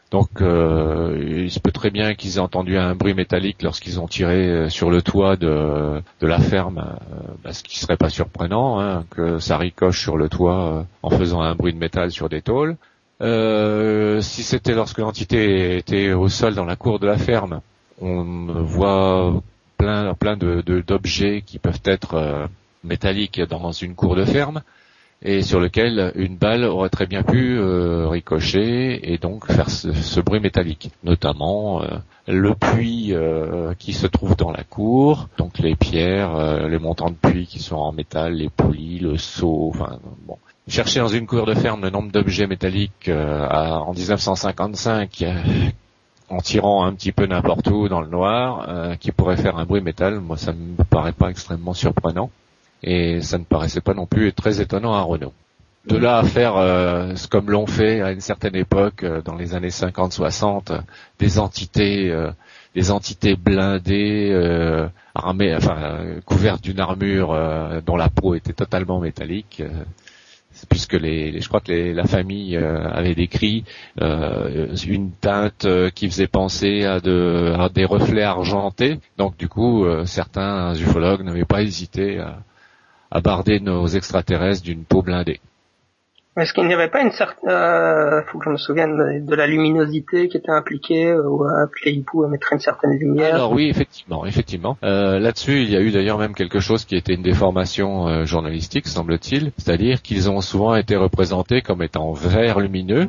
Donc euh, il se peut très bien qu'ils aient entendu un bruit métallique lorsqu'ils ont tiré euh, sur le toit de, la ferme, bah, ce qui serait pas surprenant, hein, que ça ricoche sur le toit en faisant un bruit de métal sur des tôles. si c'était lorsque l'entité était au sol dans la cour de la ferme, on voit plein plein d'objets qui peuvent être métalliques dans une cour de ferme et sur lequel une balle aurait très bien pu euh, ricocher et donc faire ce, bruit métallique, notamment euh, le puits euh, qui se trouve dans la cour, donc les pierres, les montants de puits qui sont en métal, les poulies, le seau, enfin bon. Chercher dans une cour de ferme le nombre d'objets métalliques en 1955 en tirant un petit peu n'importe où dans le noir, qui pourrait faire un bruit métal, moi ça me paraît pas extrêmement surprenant et ça ne paraissait pas non plus très étonnant à Renault. De là à faire euh, comme l'ont fait à une certaine époque, euh, dans les années 50-60, des entités, euh, des entités blindées, armées, enfin couvertes d'une armure dont la peau était totalement métallique puisque les, je crois que les, la famille avait décrit une teinte qui faisait penser à, de, à, des reflets argentés. Donc du coup, certains ufologues n'avaient pas hésité à, à barder nos extraterrestres d'une peau blindée. Est-ce qu'il n'y avait pas une certaine, euh, faut que je me souvienne de la luminosité qui était impliquée euh, ou à appeler hibou à mettre une certaine lumière? Alors oui, effectivement, effectivement. Euh, Là-dessus, il y a eu d'ailleurs même quelque chose qui était une déformation euh, journalistique, semble-t-il, c'est-à-dire qu'ils ont souvent été représentés comme étant vert lumineux.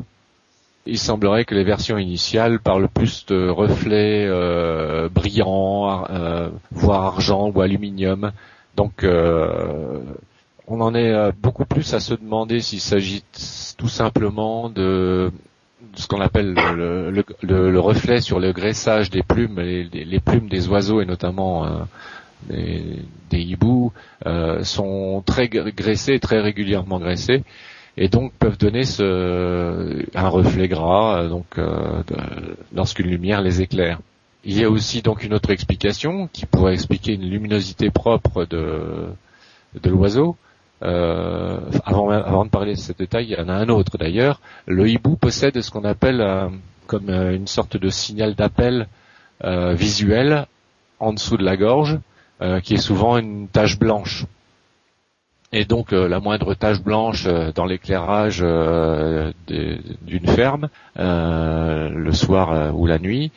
Il semblerait que les versions initiales parlent plus de reflets euh, brillants, voire argent ou aluminium. Donc euh, on en est euh, beaucoup plus à se demander s'il s'agit tout simplement de ce qu'on appelle le, reflet sur le graissage des plumes, les, plumes des oiseaux et notamment euh, des, hiboux sont très graissées, très régulièrement graissées et donc peuvent donner un reflet gras donc lorsqu'une lumière les éclaire. Il y a aussi donc une autre explication qui pourrait expliquer une luminosité propre de, l'oiseau. Euh, avant, de parler de ce détail, il y en a un autre d'ailleurs. Le hibou possède ce qu'on appelle euh, comme euh, une sorte de signal d'appel visuel en dessous de la gorge, qui est souvent une tache blanche. Et donc la moindre tache blanche dans l'éclairage d'une ferme, le soir ou la nuit,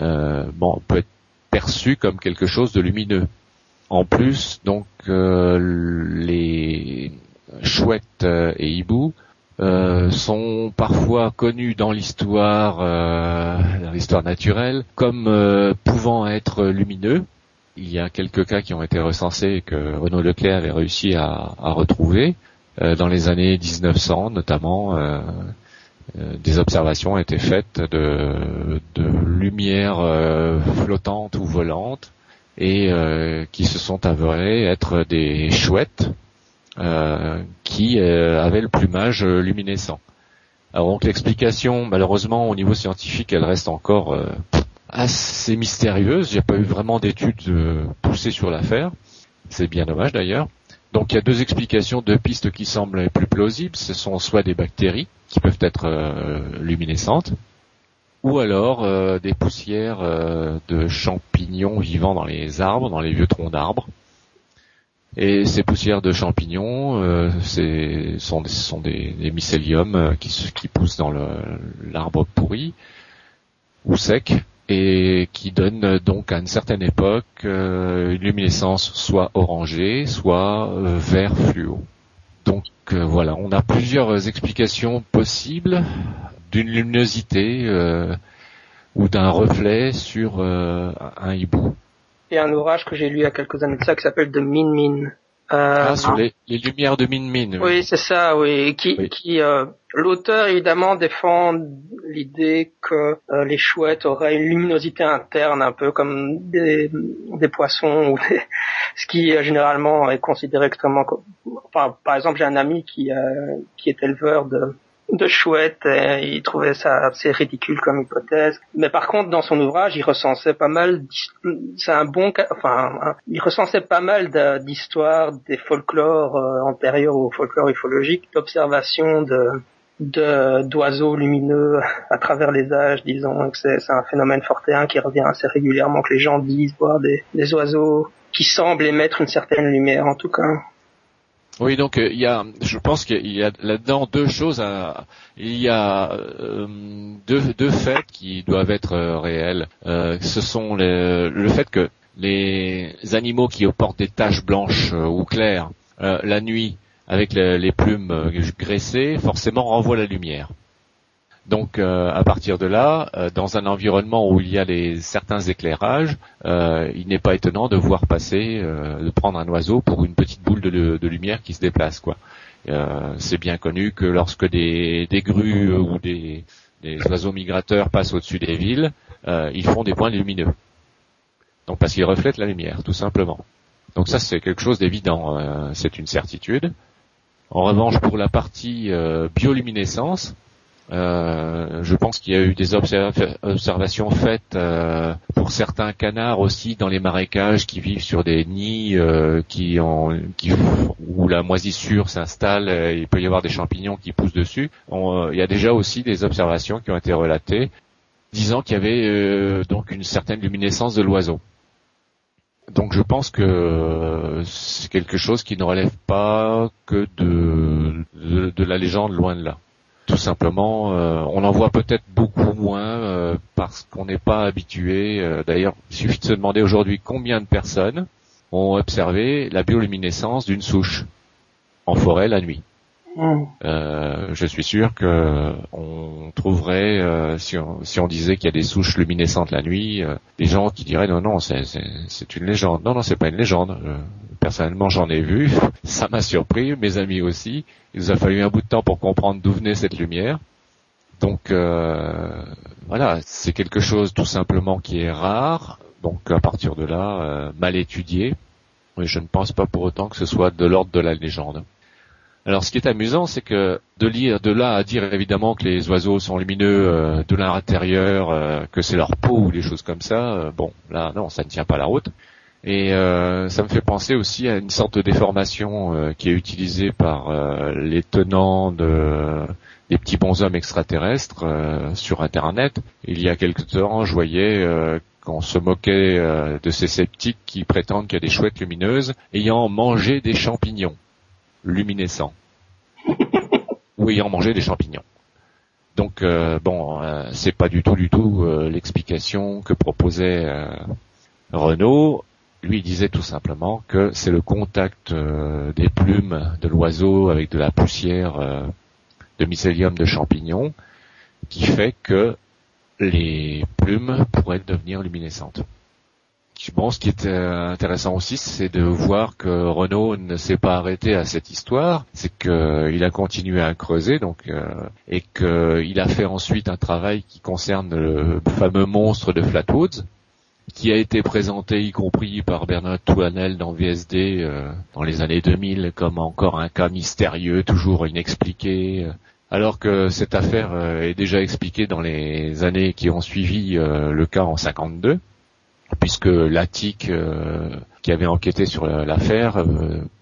bon, peut être perçu comme quelque chose de lumineux. En plus, donc euh, les chouettes euh, et hiboux sont parfois connus dans l'histoire, dans l'histoire naturelle, comme pouvant être lumineux. Il y a quelques cas qui ont été recensés et que Renaud Leclerc avait réussi à, à retrouver dans les années 1900, notamment euh, des observations ont été faites de, de lumières euh, flottantes ou volantes et euh, qui se sont avérées être des chouettes qui avaient le plumage luminescent. Alors donc l'explication, malheureusement au niveau scientifique, elle reste encore assez mystérieuse. Il n'y a pas eu vraiment d'études poussées sur l'affaire. C'est bien dommage d'ailleurs. Donc il y a deux explications, deux pistes qui semblent les plus plausibles. Ce sont soit des bactéries qui peuvent être euh, luminescentes, ou alors euh, des poussières euh, de champignons vivant dans les arbres, dans les vieux troncs d'arbres. Et ces poussières de champignons, c'est sont, des mycéliums qui, qui poussent dans l'arbre pourri ou sec et qui donne donc à une certaine époque euh, une luminescence soit orangée, soit euh, vert fluo. Donc euh, voilà, on a plusieurs explications possibles d'une luminosité ou d'un reflet sur un hibou. Il y a un ouvrage que j'ai lu il y a quelques années de ça qui s'appelle The Min Min, euh, ah, sur les, les, lumières de Min Min. Oui, c'est ça, oui. Qui, qui euh, l'auteur évidemment défend l'idée que euh, les chouettes auraient une luminosité interne, un peu comme des, des poissons, ou ce qui généralement est considéré extrêmement. Enfin, par exemple, j'ai un ami qui, qui est éleveur de de chouette. Et il trouvait ça assez ridicule comme hypothèse. Mais par contre, dans son ouvrage, il recensait pas mal. C'est un bon, enfin, il recensait pas mal d'histoires des folklores euh, antérieurs au folklore ufologique, d'observations de d'oiseaux lumineux à travers les âges, disons, que c'est un phénomène fortéen qui revient assez régulièrement, que les gens disent voir des oiseaux qui semblent émettre une certaine lumière, en tout cas. Oui, donc il y a, je pense qu'il y a là-dedans deux choses. Il y a deux, deux faits qui doivent être réels. ce sont le fait que les animaux qui portent des taches blanches ou claires la nuit avec les plumes graissées, forcément renvoient la lumière. Donc euh, à partir de là, euh, dans un environnement où il y a les, certains éclairages, euh, il n'est pas étonnant de voir passer, de prendre un oiseau pour une petite boule de, lumière qui se déplace. quoi. c'est bien connu que lorsque des, des grues ou des, des, oiseaux migrateurs passent au-dessus des villes, ils font des points lumineux. Donc parce qu'ils reflètent la lumière, tout simplement. Donc ça c'est quelque chose d'évident, c'est une certitude. En revanche, pour la partie bioluminescence, euh, je pense qu'il y a eu des observations faites euh, pour certains canards aussi dans les marécages qui vivent sur des nids euh, qui, ont, qui où la moisissure s'installe, il peut y avoir des champignons qui poussent dessus. il y a déjà aussi des observations qui ont été relatées disant qu'il y avait donc une certaine luminescence de l'oiseau. Donc je pense que c'est quelque chose qui ne relève pas que de, de la légende loin de là tout simplement, euh, on en voit peut-être beaucoup moins euh, parce qu'on n'est pas habitué. Euh, d'ailleurs, il suffit de se demander aujourd'hui combien de personnes ont observé la bioluminescence d'une souche en forêt la nuit. Mmh. je suis sûr que on trouverait, si, on, si, on, disait qu'il y a des souches luminescentes la nuit, des gens qui diraient non non c'est une légende. Non non c'est pas une légende. Personnellement, j'en ai vu. Ça m'a surpris, mes amis aussi. Il nous a fallu un bout de temps pour comprendre d'où venait cette lumière. Donc euh, voilà, c'est quelque chose tout simplement qui est rare. Donc à partir de là, euh, mal étudié. Mais je ne pense pas pour autant que ce soit de l'ordre de la légende. Alors ce qui est amusant, c'est que de lire, de là à dire évidemment que les oiseaux sont lumineux euh, de l'intérieur, que c'est leur peau ou des choses comme ça, bon là non, ça ne tient pas la route. Et euh, ça me fait penser aussi à une sorte de déformation euh, qui est utilisée par euh, les tenants de, des petits bonshommes extraterrestres sur Internet. Il y a quelque temps, je voyais qu'on se moquait de ces sceptiques qui prétendent qu'il y a des chouettes lumineuses ayant mangé des champignons luminescents ou ayant mangé des champignons. Donc bon, c'est pas du tout du tout l'explication que proposait Renault lui disait tout simplement que c'est le contact euh, des plumes de l'oiseau avec de la poussière euh, de mycélium de champignons qui fait que les plumes pourraient devenir luminescentes. Bon, ce qui est euh, intéressant aussi, c'est de voir que Renault ne s'est pas arrêté à cette histoire, c'est qu'il a continué à creuser, donc et qu'il a fait ensuite un travail qui concerne le fameux monstre de Flatwoods, qui a été présenté y compris par Bernard Touanel dans VSD euh, dans les années 2000 comme encore un cas mystérieux, toujours inexpliqué, euh, alors que cette affaire euh, est déjà expliquée dans les années qui ont suivi le cas en 52, puisque l'ATIC qui avait enquêté sur l'affaire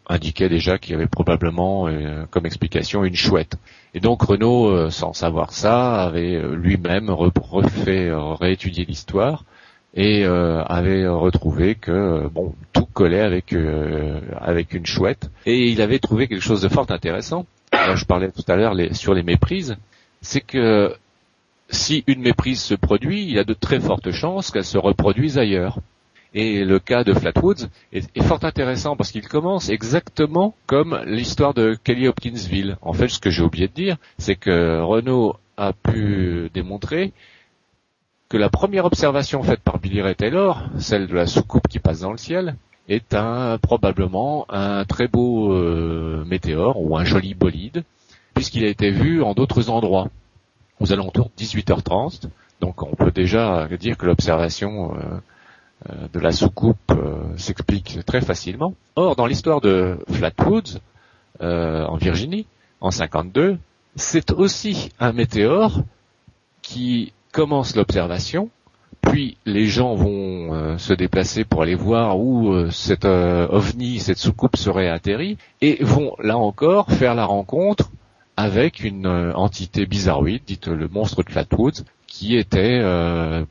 indiquait déjà qu'il y avait probablement comme explication une chouette. Et donc Renault, sans savoir ça, avait lui-même refait réétudier l'histoire et euh, avait retrouvé que bon tout collait avec euh, avec une chouette et il avait trouvé quelque chose de fort intéressant. je parlais tout à l'heure sur les méprises, c'est que si une méprise se produit, il y a de très fortes chances qu'elle se reproduise ailleurs. Et le cas de Flatwoods est, est fort intéressant parce qu'il commence exactement comme l'histoire de Kelly Hopkinsville. En fait, ce que j'ai oublié de dire, c'est que Renault a pu démontrer que la première observation faite par Billy Ray Taylor, celle de la soucoupe qui passe dans le ciel, est un, probablement un très beau euh, météore ou un joli bolide, puisqu'il a été vu en d'autres endroits, aux alentours de 18h30. Donc on peut déjà dire que l'observation euh, euh, de la soucoupe s'explique très facilement. Or, dans l'histoire de Flatwoods, en Virginie, en 52, c'est aussi un météore qui commence l'observation, puis les gens vont euh, se déplacer pour aller voir où euh, cette euh, ovni, cette soucoupe serait atterrie, et vont là encore faire la rencontre avec une entité bizarroïde, dite le monstre de Flatwoods, qui était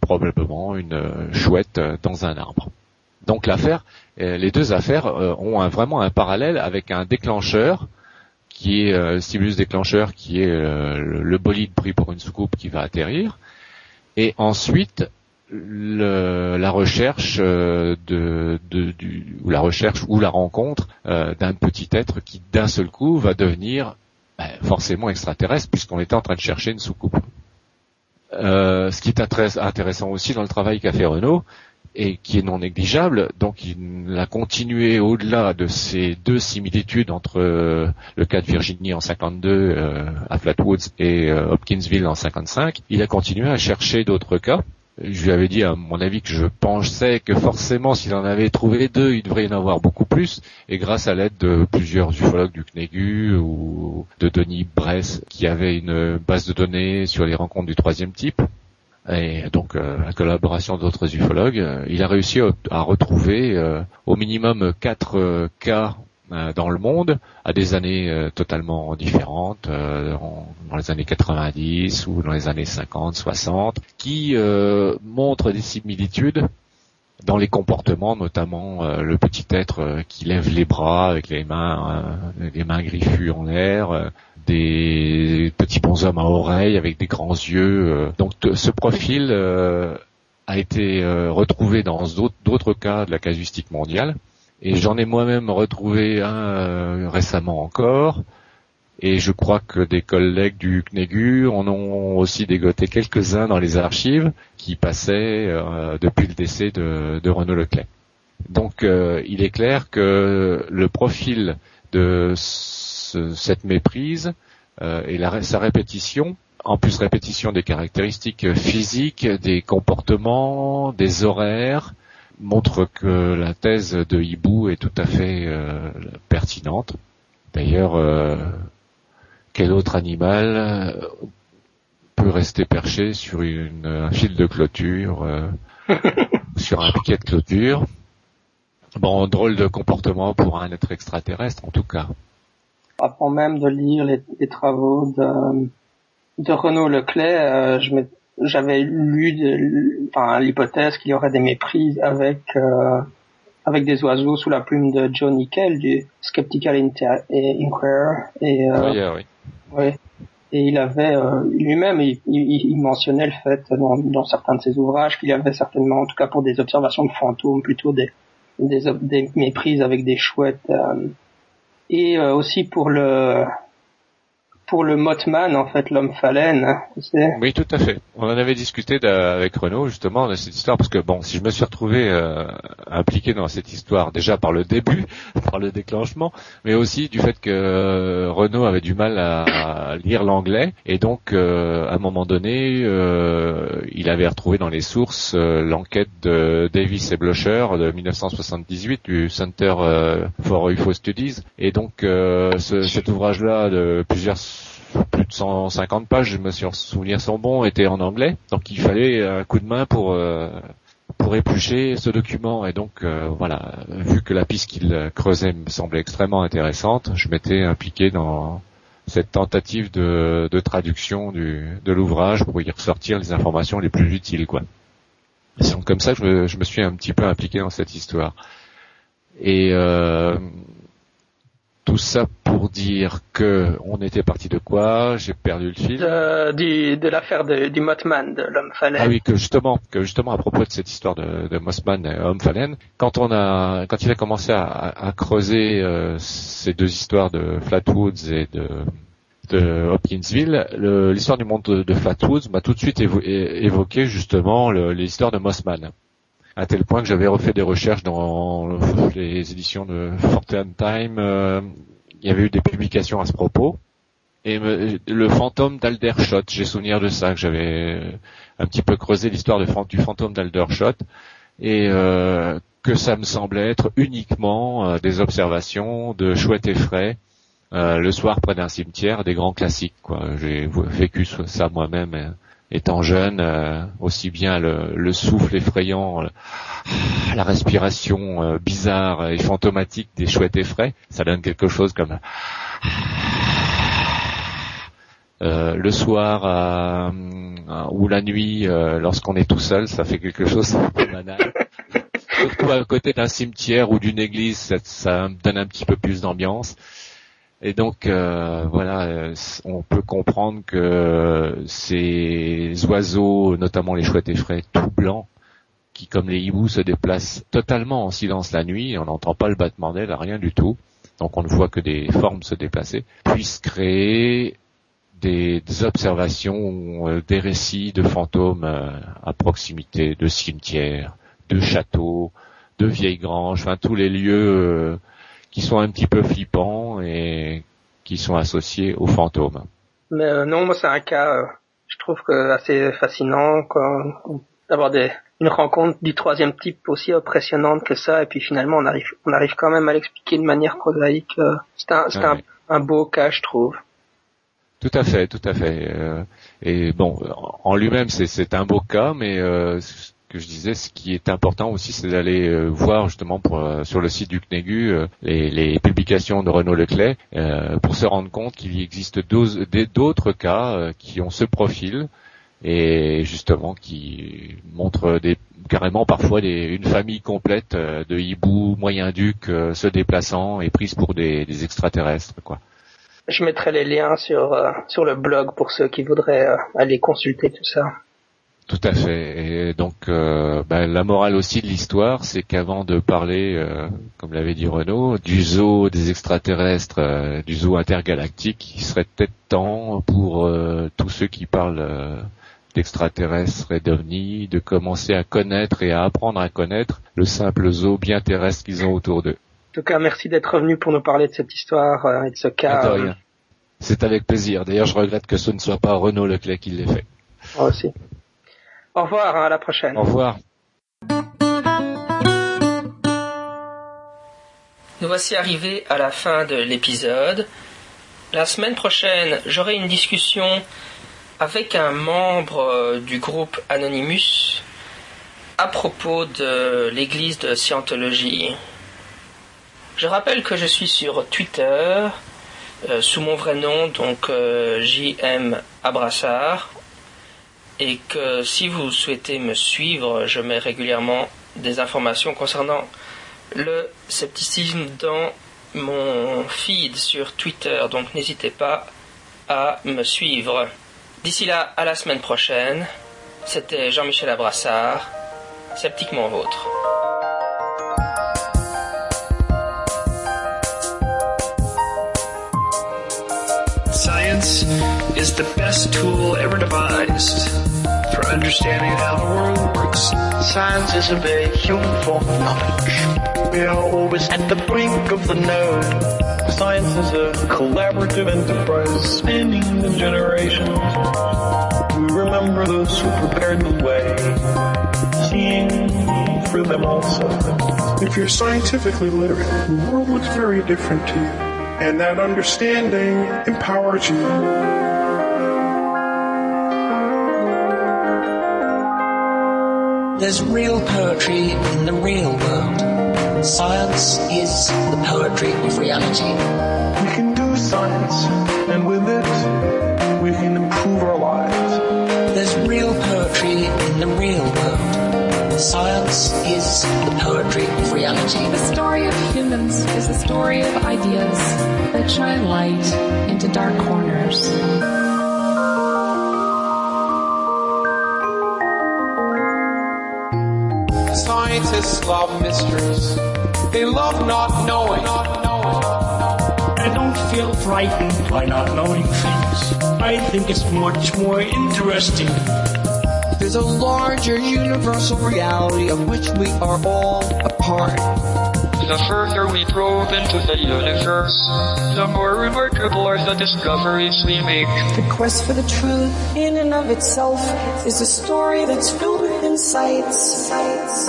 probablement une chouette dans un arbre. Donc l'affaire, les deux affaires ont vraiment un parallèle avec un déclencheur qui est le stimulus déclencheur, qui est le bolide pris pour une soucoupe qui va atterrir, et ensuite le, la recherche euh, de, de, du, ou la recherche ou la rencontre euh, d'un petit être qui d'un seul coup va devenir ben, forcément extraterrestre puisqu'on était en train de chercher une soucoupe. Euh, ce qui est intéressant aussi dans le travail qu'a fait Renault et qui est non négligeable, donc il a continué au-delà de ces deux similitudes entre euh, le cas de Virginie en 52 euh, à Flatwoods et Hopkinsville en 55, il a continué à chercher d'autres cas. Je lui avais dit à mon avis que je pensais que forcément s'il en avait trouvé deux, il devrait y en avoir beaucoup plus. Et grâce à l'aide de plusieurs ufologues du CNEGU ou de Denis Bress qui avait une base de données sur les rencontres du troisième type, et donc euh, la collaboration d'autres ufologues, euh, il a réussi à, retrouver euh, au minimum quatre cas euh, dans le monde à des années euh, totalement différentes, euh, dans les années 90 ou dans les années 50, 60, qui montrent des similitudes dans les comportements, notamment le petit être qui lève les bras avec les mains, les mains griffues en l'air, des petits bonshommes à oreilles avec des grands yeux. donc ce profil a été retrouvé dans d'autres cas de la casuistique mondiale. Et j'en ai moi-même retrouvé un euh, récemment encore. Et je crois que des collègues du CNEGU en ont aussi dégoté quelques-uns dans les archives qui passaient euh, depuis le décès de, Renaud Leclerc. Donc euh, il est clair que le profil de cette méprise et sa répétition, en plus répétition des caractéristiques physiques, des comportements, des horaires, montre que la thèse de Hibou est tout à fait euh, pertinente. D'ailleurs, euh, quel autre animal euh, peut rester perché sur un fil de clôture, sur un piquet de clôture? Bon, drôle de comportement pour un être extraterrestre, en tout cas. Avant même de lire les, travaux de, de Renaud Leclerc, me j'avais lu enfin, l'hypothèse qu'il y aurait des méprises avec euh, avec des oiseaux sous la plume de John Nickel du Skeptical Inquirer et euh, oui, oui. et il avait euh, lui-même il, il, mentionnait le fait dans, dans certains de ses ouvrages qu'il y avait certainement en tout cas pour des observations de fantômes plutôt des des, des méprises avec des chouettes euh, et euh, aussi pour le pour le Mothman, en fait, l'homme phalène. Oui, tout à fait. On en avait discuté avec Renaud justement de cette histoire parce que bon, si je me suis retrouvé euh, impliqué dans cette histoire déjà par le début, par le déclenchement, mais aussi du fait que euh, Renaud avait du mal à, lire l'anglais et donc euh, à un moment donné, il avait retrouvé dans les sources l'enquête de Davis et Blocher de 1978 du Center for UFO Studies et donc ce, cet ouvrage-là de plusieurs plus de 150 pages, je me suis souvenir son bon, était en anglais. Donc il fallait un coup de main pour euh, pour éplucher ce document. Et donc euh, voilà, vu que la piste qu'il creusait me semblait extrêmement intéressante, je m'étais impliqué dans cette tentative de, de traduction du, de l'ouvrage pour y ressortir les informations les plus utiles, quoi. C'est comme ça je, je, me suis un petit peu impliqué dans cette histoire. Et euh, tout ça pour dire que on était parti de quoi? J'ai perdu le fil. De, de l'affaire du Mothman, de l'homme phalène. Ah oui, que justement, que justement à propos de cette histoire de, de Mothman et homme phalène, quand on a, quand il a commencé à, à creuser euh, ces deux histoires de Flatwoods et de de Hopkinsville, l'histoire du monde de, Flatwoods m'a tout de suite évoqué justement l'histoire de Mothman à tel point que j'avais refait des recherches dans les éditions de Fortean Time. Euh, il y avait eu des publications à ce propos. Et le fantôme d'Aldershot, j'ai souvenir de ça, que j'avais un petit peu creusé l'histoire du fantôme d'Aldershot, et euh, que ça me semblait être uniquement euh, des observations de chouettes et frais le soir près d'un cimetière, des grands classiques. J'ai vécu ça moi-même étant jeune, euh, aussi bien le, souffle effrayant, euh, la respiration euh, bizarre et fantomatique des chouettes effraits, ça donne quelque chose comme le soir ou la nuit, lorsqu'on est tout seul, ça fait quelque chose de banal. surtout à côté d'un cimetière ou d'une église, ça donne un petit peu plus d'ambiance. Et donc euh, voilà, euh, on peut comprendre que ces oiseaux, notamment les chouettes effraies, tout blancs, qui comme les hiboux se déplacent totalement en silence la nuit, on n'entend pas le battement d'ailes, rien du tout, donc on ne voit que des formes se déplacer, puissent créer des, observations, euh, des récits de fantômes euh, à proximité de cimetières, de châteaux, de vieilles granges, enfin tous les lieux qui sont un petit peu flippants et qui sont associés aux fantômes. Mais euh, non, moi c'est un cas, euh, je trouve que assez fascinant d'avoir des une rencontre du troisième type aussi impressionnante que ça, et puis finalement on arrive on arrive quand même à l'expliquer de manière prosaïque. euh. C'est un c'est Ouais. un, un beau cas, je trouve. Tout à fait, tout à fait. Euh, et bon, en lui-même, c'est, un beau cas, mais euh, que je disais, ce qui est important aussi, c'est d'aller euh, voir justement pour, euh, sur le site du CNEGU euh, les, les publications de Renaud Leclerc euh, pour se rendre compte qu'il existe d'autres cas euh, qui ont ce profil et justement qui montrent des, carrément parfois des, une famille complète euh, de hiboux moyen-ducs euh, se déplaçant et prise pour des, des extraterrestres. quoi. Je mettrai les liens sur sur le blog pour ceux qui voudraient aller consulter tout ça. Tout à fait. Et donc, euh, ben, la morale aussi de l'histoire, c'est qu'avant de parler, euh, comme l'avait dit Renaud, du zoo des extraterrestres, euh, du zoo intergalactique, il serait peut-être temps pour tous ceux qui parlent d'extraterrestres et d'ovnis de commencer à connaître et à apprendre à connaître le simple zoo bien terrestre qu'ils ont autour d'eux. En tout cas, merci d'être revenu pour nous parler de cette histoire et de ce cas. De rien. C'est avec plaisir. D'ailleurs, je regrette que ce ne soit pas Renaud Leclerc qui l'ait fait. Moi aussi. Au revoir, hein, à la prochaine. Au revoir. Nous voici arrivés à la fin de l'épisode. La semaine prochaine, j'aurai une discussion avec un membre euh, du groupe Anonymous à propos de l'église de Scientologie. Je rappelle que je suis sur Twitter euh, sous mon vrai nom, donc euh, JM Abrassard, et que si vous souhaitez me suivre, je mets régulièrement des informations concernant le scepticisme dans mon feed sur Twitter, donc n'hésitez pas à me suivre. D'ici là, à la semaine prochaine. C'était Jean-Michel Abrassard, sceptiquement vôtre. Science is the best tool ever devised for understanding how the world works. Science is a very human form of knowledge. We are always at the brink of the known. Science is a collaborative enterprise spanning the generations. We remember those who prepared the way, seeing for them also. If you're scientifically literate, the world looks very different to you. And that understanding empowers you. There's real poetry in the real world. Science is the poetry of reality. We can do science, and with it, we can improve our lives. There's real poetry in the real world. Science is the poetry of reality. The story of humans is a story of ideas that shine light into dark corners. Scientists love mysteries. They love not knowing. I don't feel frightened by not knowing things. I think it's much more interesting. There's a larger universal reality of which we are all a part. The further we probe into the universe, the more remarkable are the discoveries we make. The quest for the truth in and of itself is a story that's filled with insights.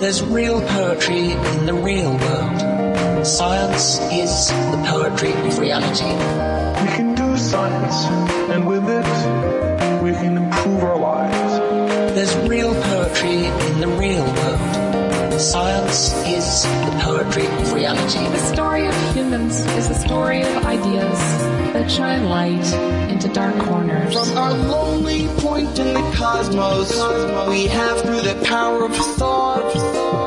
There's real poetry in the real world. Science is the poetry of reality. We can do science, and with it, we can improve our lives. There's real poetry in the real world. Science is the poetry of reality. The story of humans is a story of ideas that shine light into dark corners. From our lonely point in the cosmos, we have through the power of thought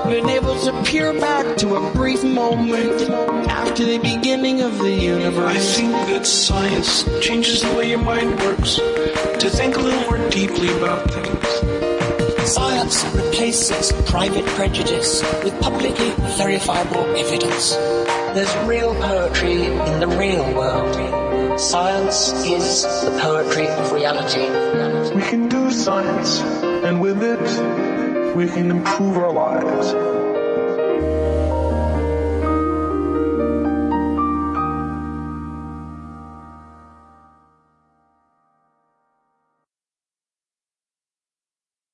been able to peer back to a brief moment after the beginning of the universe. I think that science changes the way your mind works to think a little more deeply about things. Science replaces private prejudice with publicly verifiable evidence. There's real poetry in the real world. Science is the poetry of reality. We can do science, and with it, we can improve our lives.